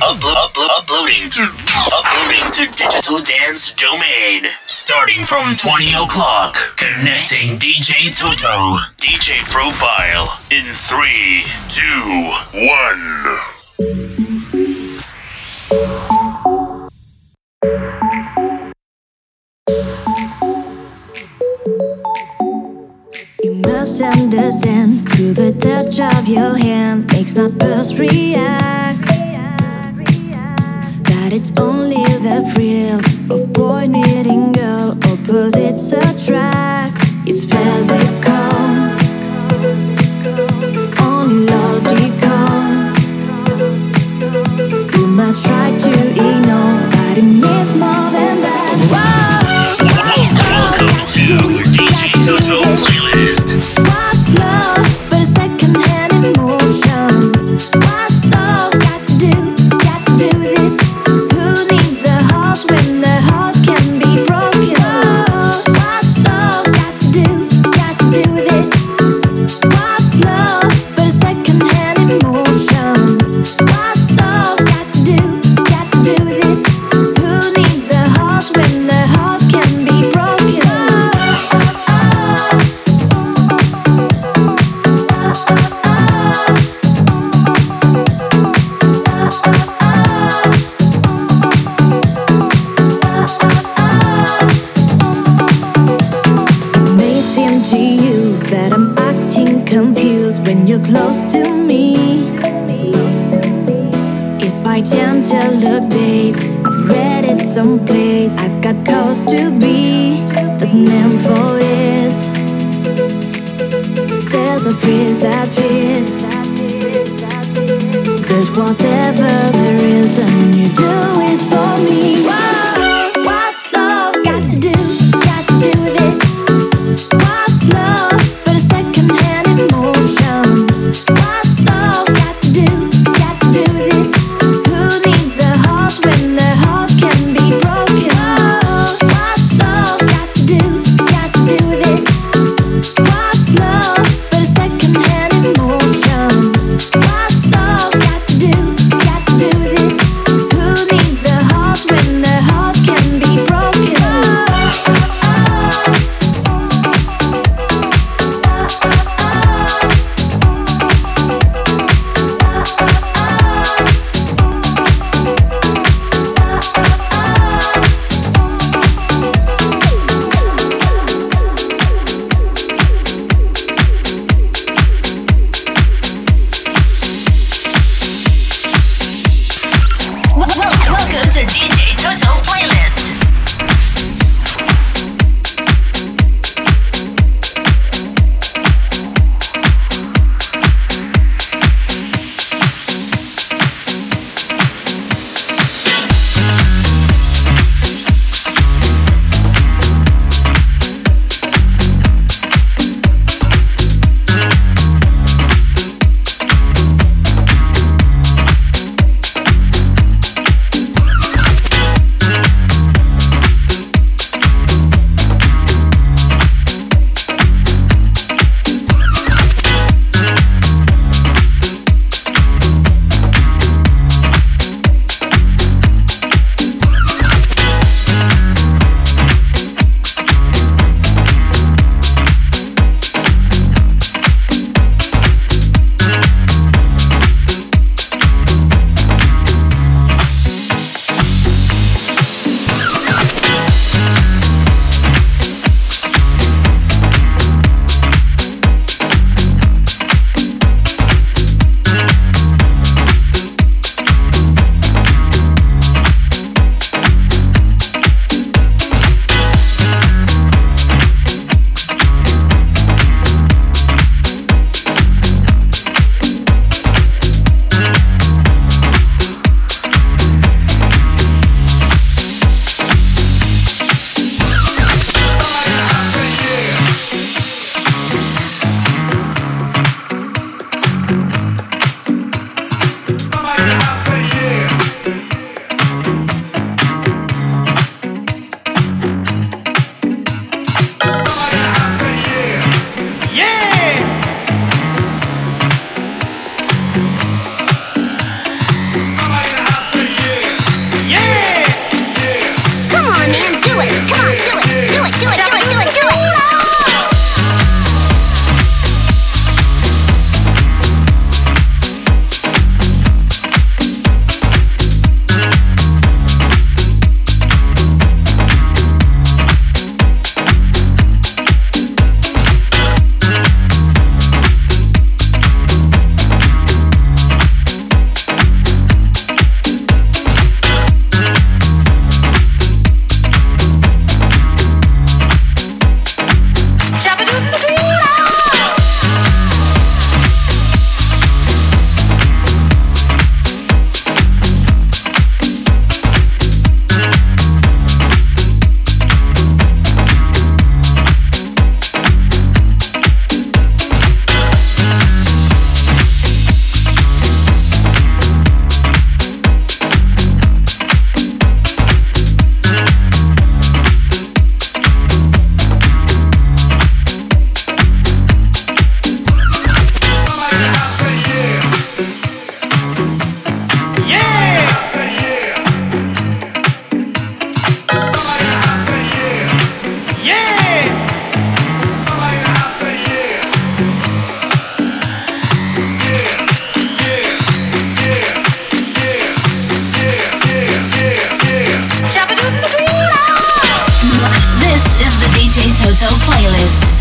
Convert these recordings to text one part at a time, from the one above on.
Uplo- uplo- uploading to uploading to digital dance domain. Starting from 20 o'clock. Connecting DJ Toto. DJ profile in three, two, one. You must understand through the touch of your hand makes my pulse react it's only the thrill of boy meeting girl. Opposites attract. It's physical. Only logical. You must try to ignore, but it means more than that. Whoa. Welcome to DJ Toto. Toto playlist.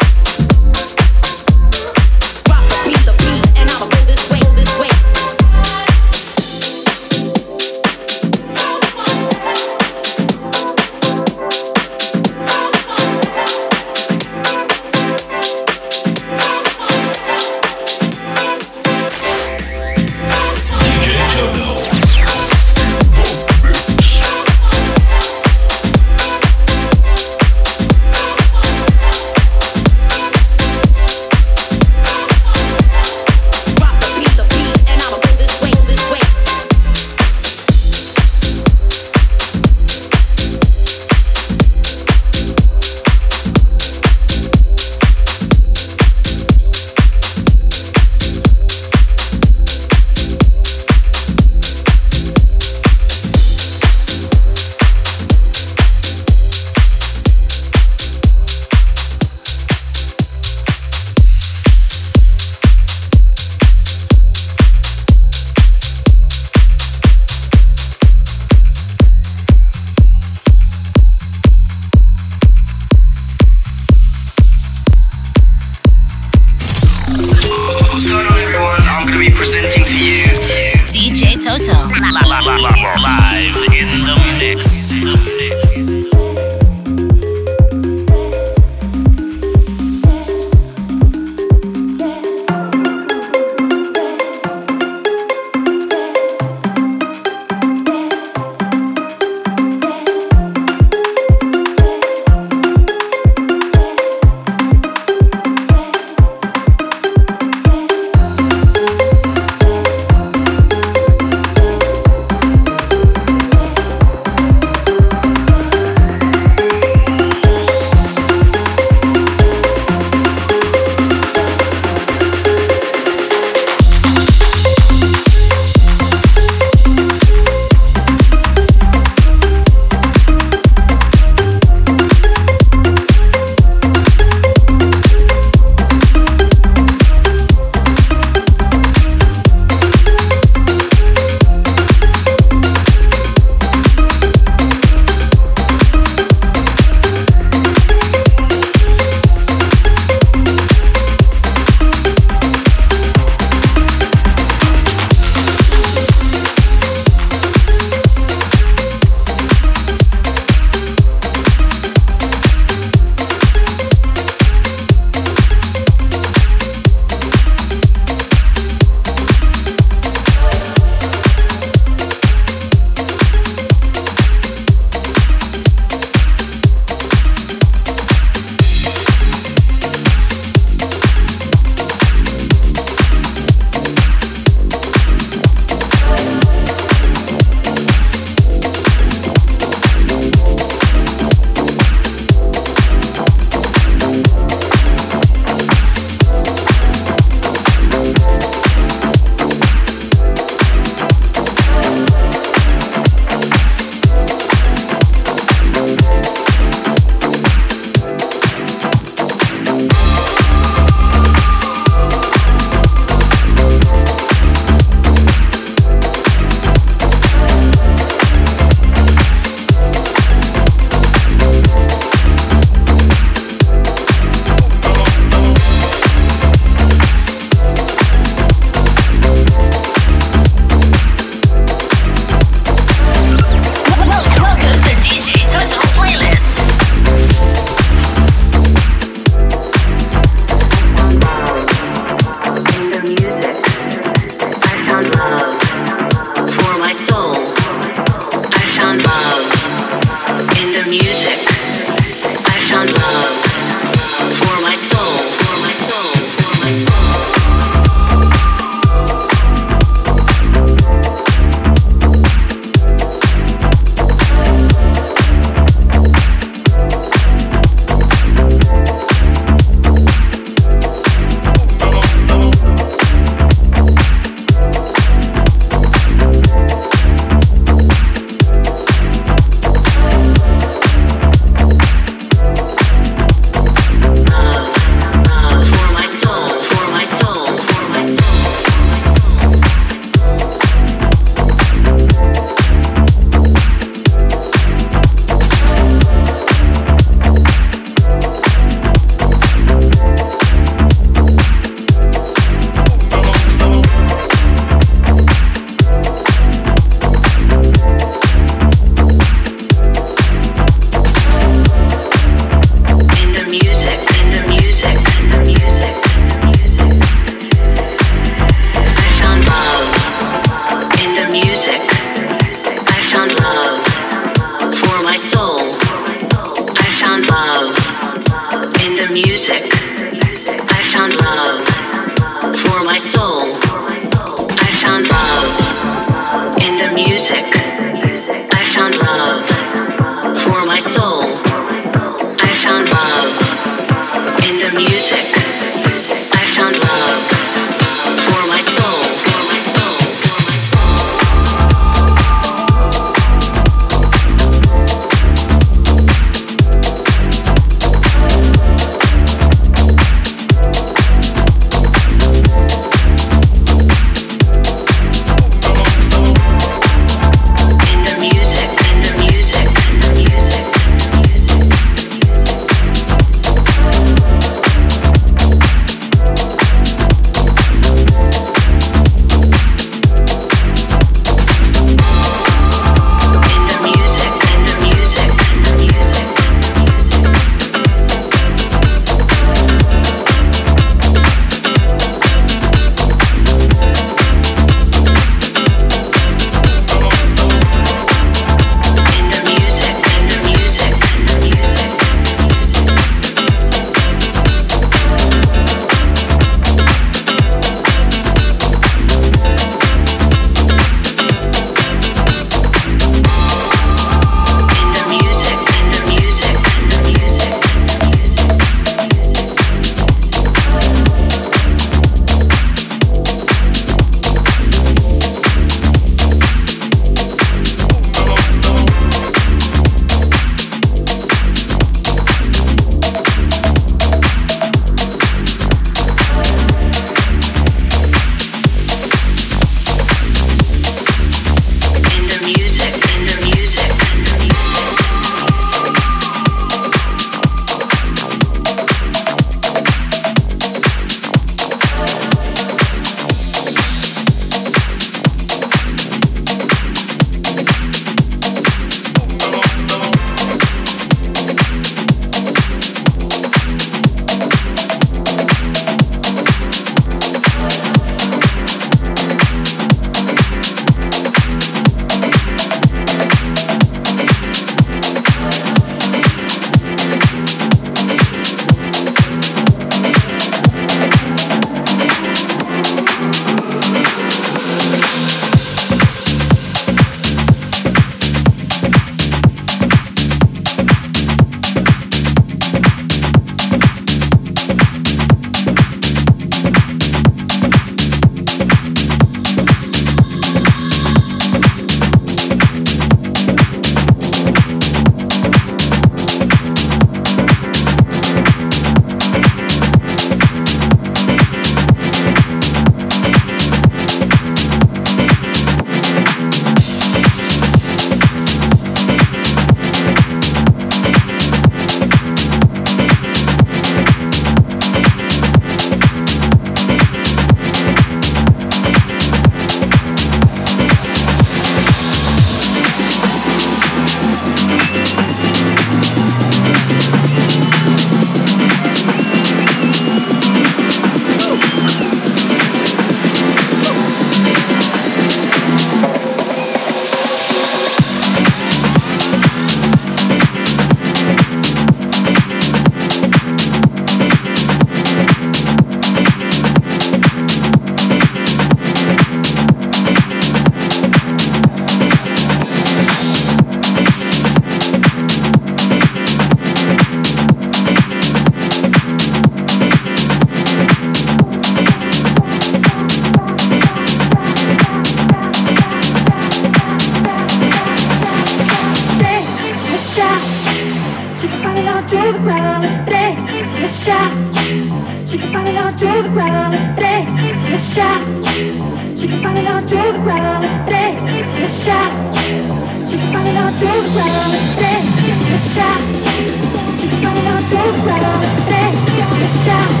Shout.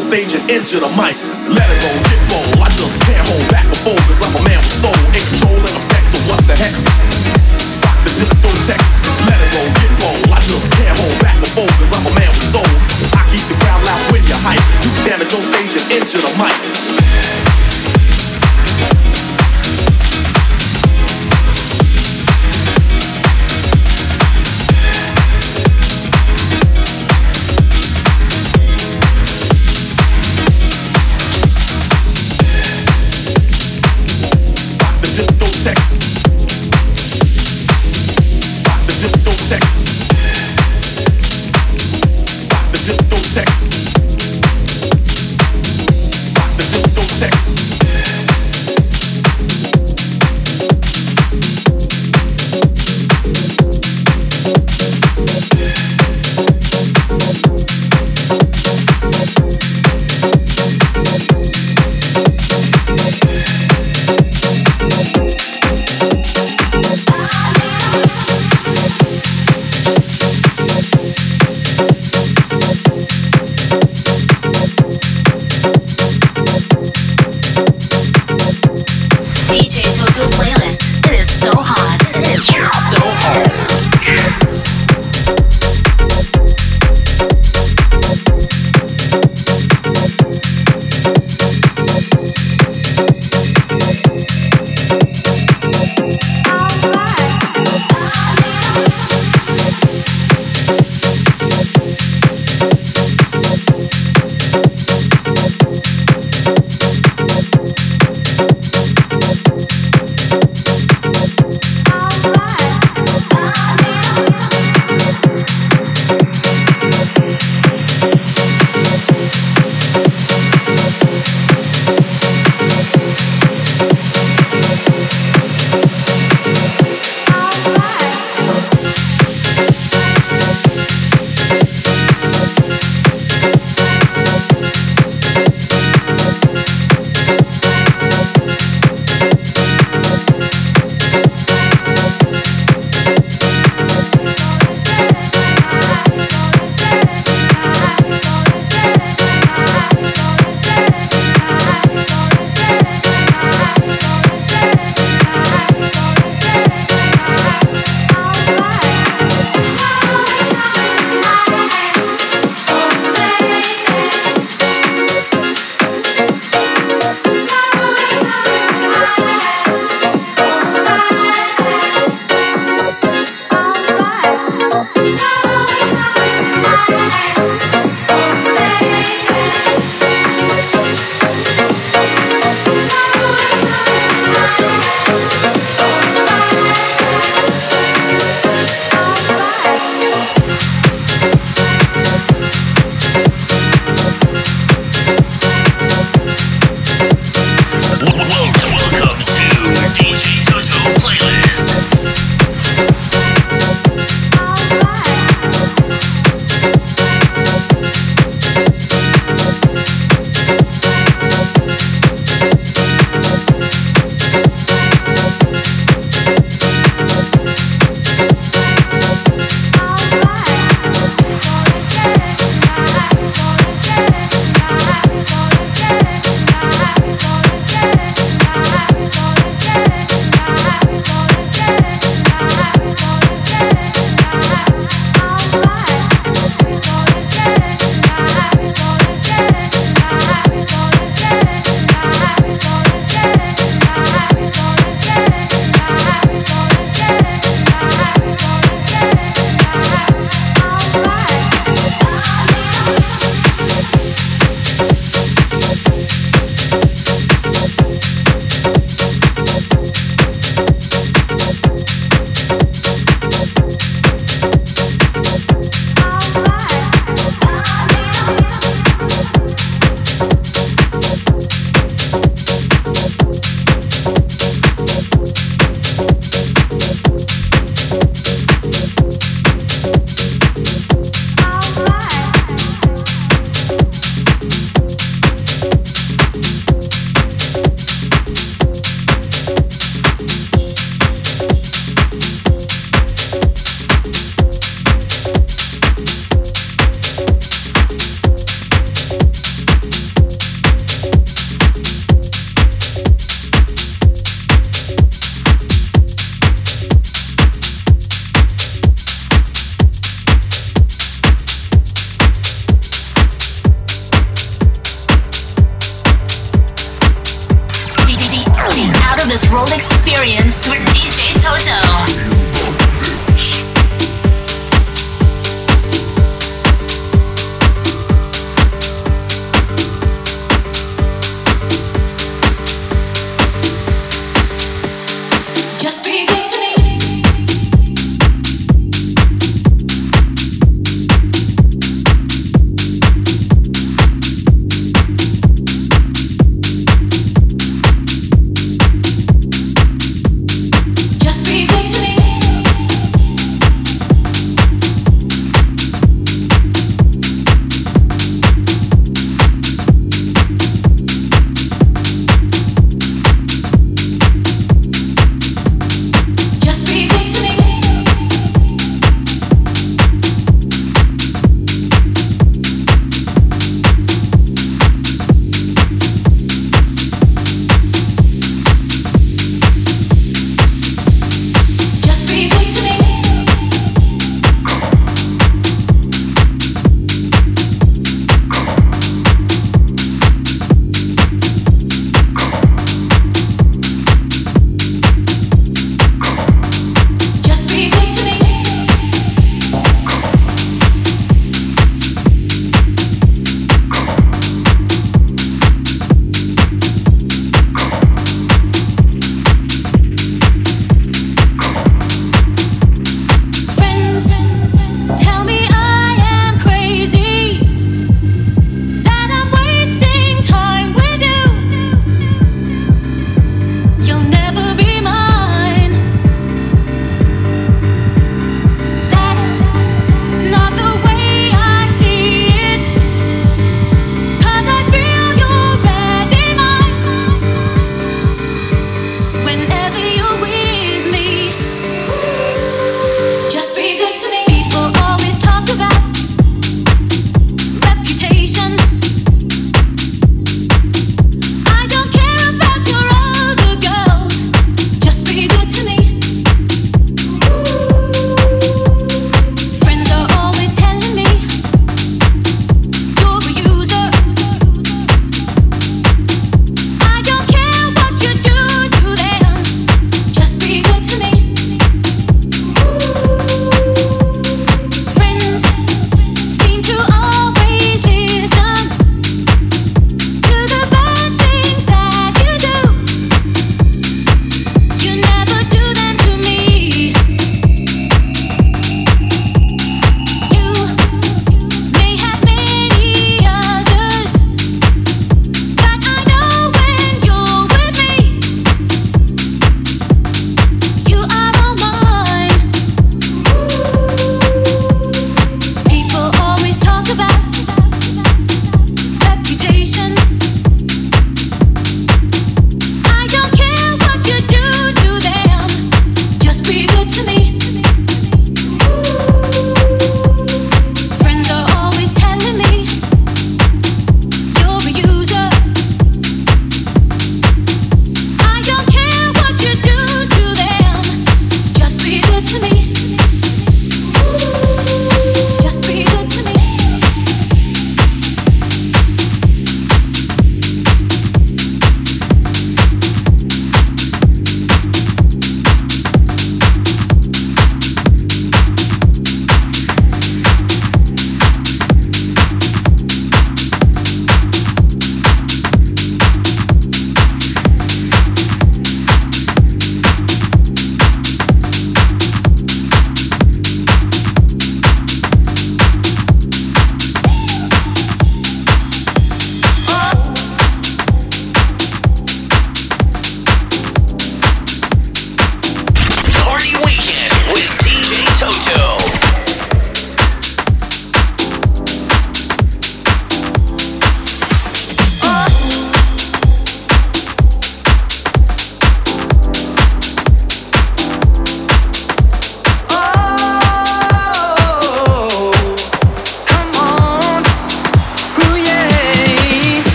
Stage and into the mic.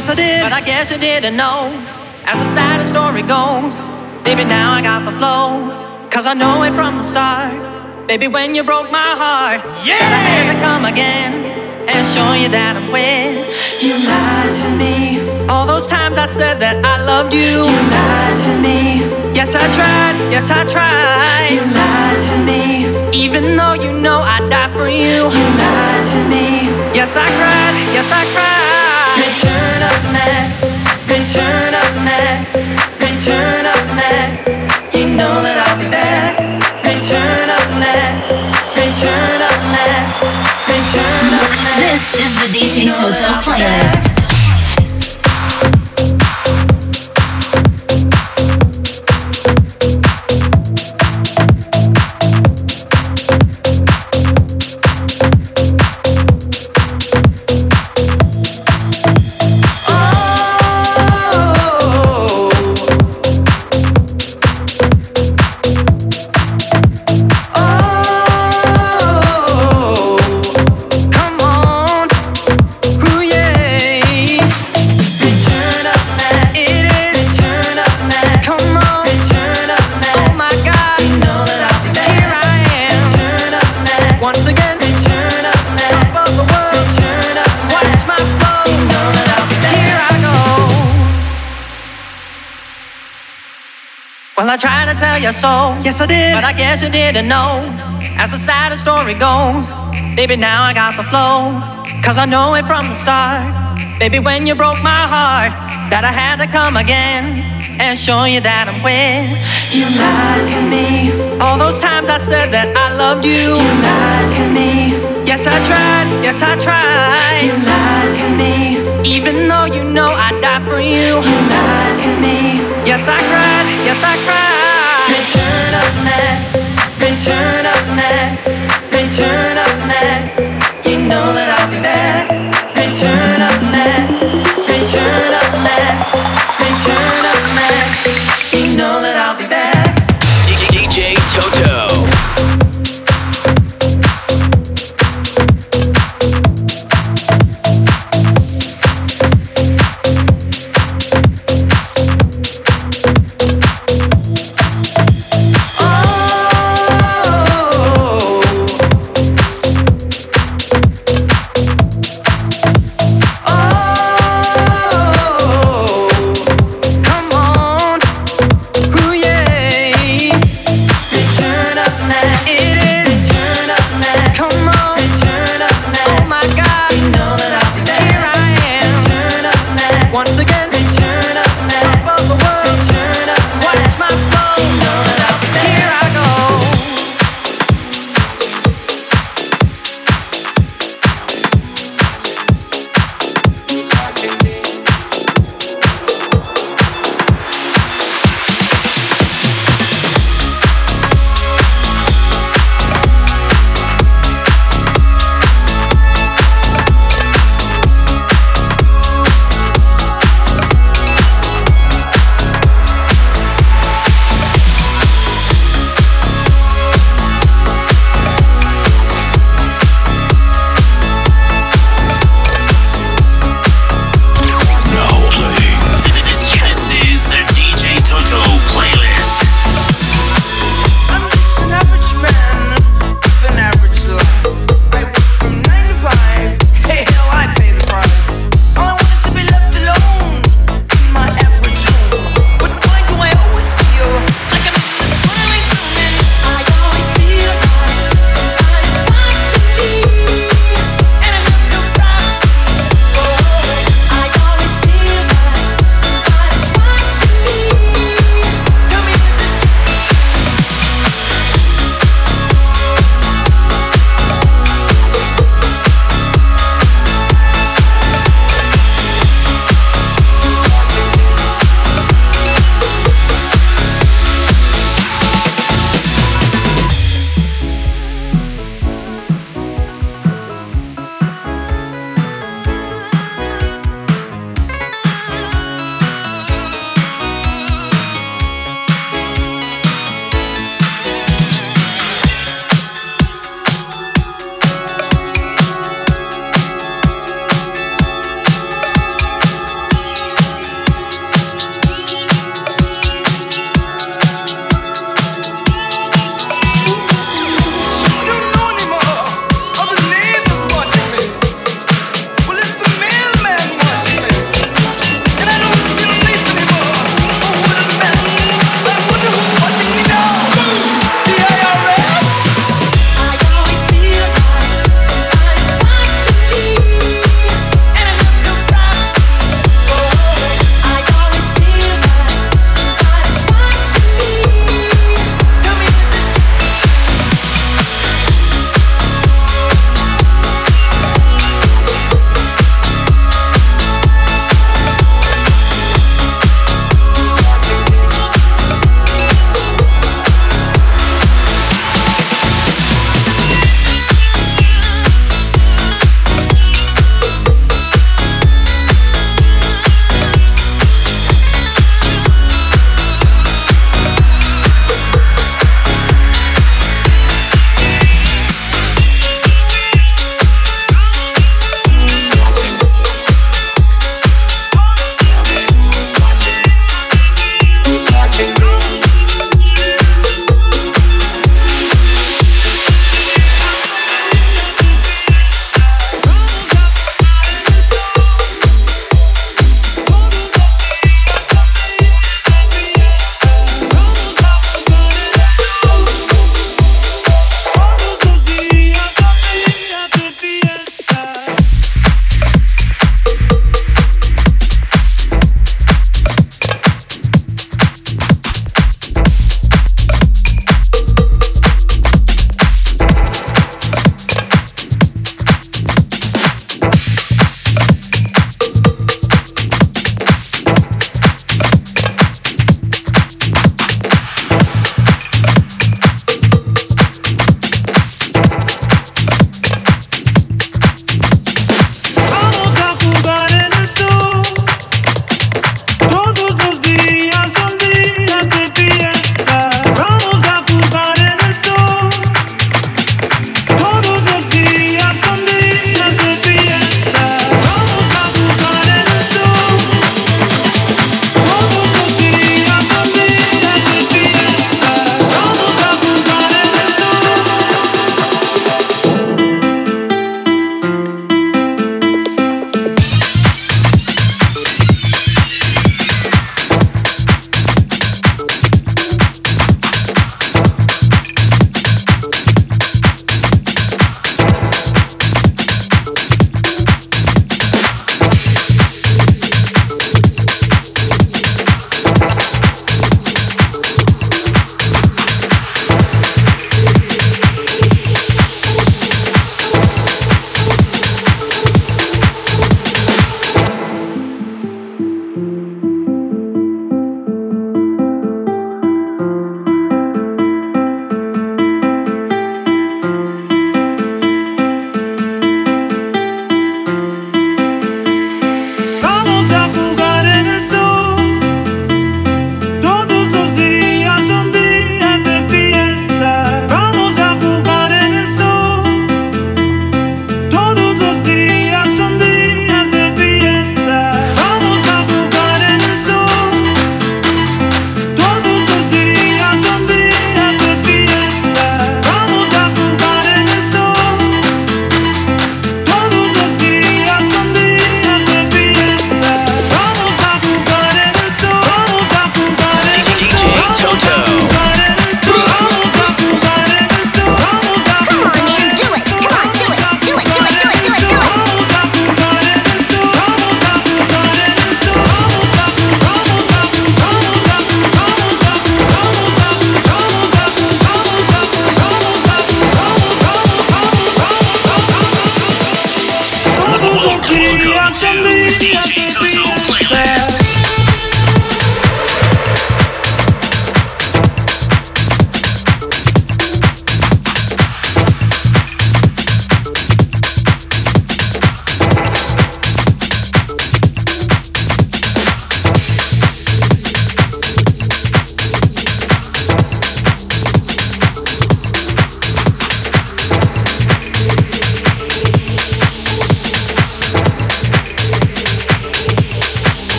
guess I did. But I guess you didn't know. As the saddest story goes, baby, now I got the flow. Cause I know it from the start. Baby, when you broke my heart, yeah! I to come again and show you that I'm with. You lied to me. All those times I said that I loved you. You lied to me. Yes, I tried. Yes, I tried. You lied to me. Even though you know I'd die for you. You lied to me. Yes, I cried. Yes, I cried. This is the DJ Toto playlist. Tried to tell you so. Yes, I did. But I guess you didn't know. As the sad story goes, baby, now I got the flow. Cause I know it from the start. Baby, when you broke my heart, that I had to come again and show you that I'm with. You lied to me. All those times I said that I loved you. You lied to me. Yes, I tried. Yes, I tried. You lied to me. Even though you know I'd die for you. You lied to me. Yes, I cried. Yes, I cried. Return of man. Return of man. Return of man. You know that I'll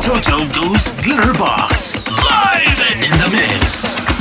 Toto goes Glitterbox. Live and in the mix.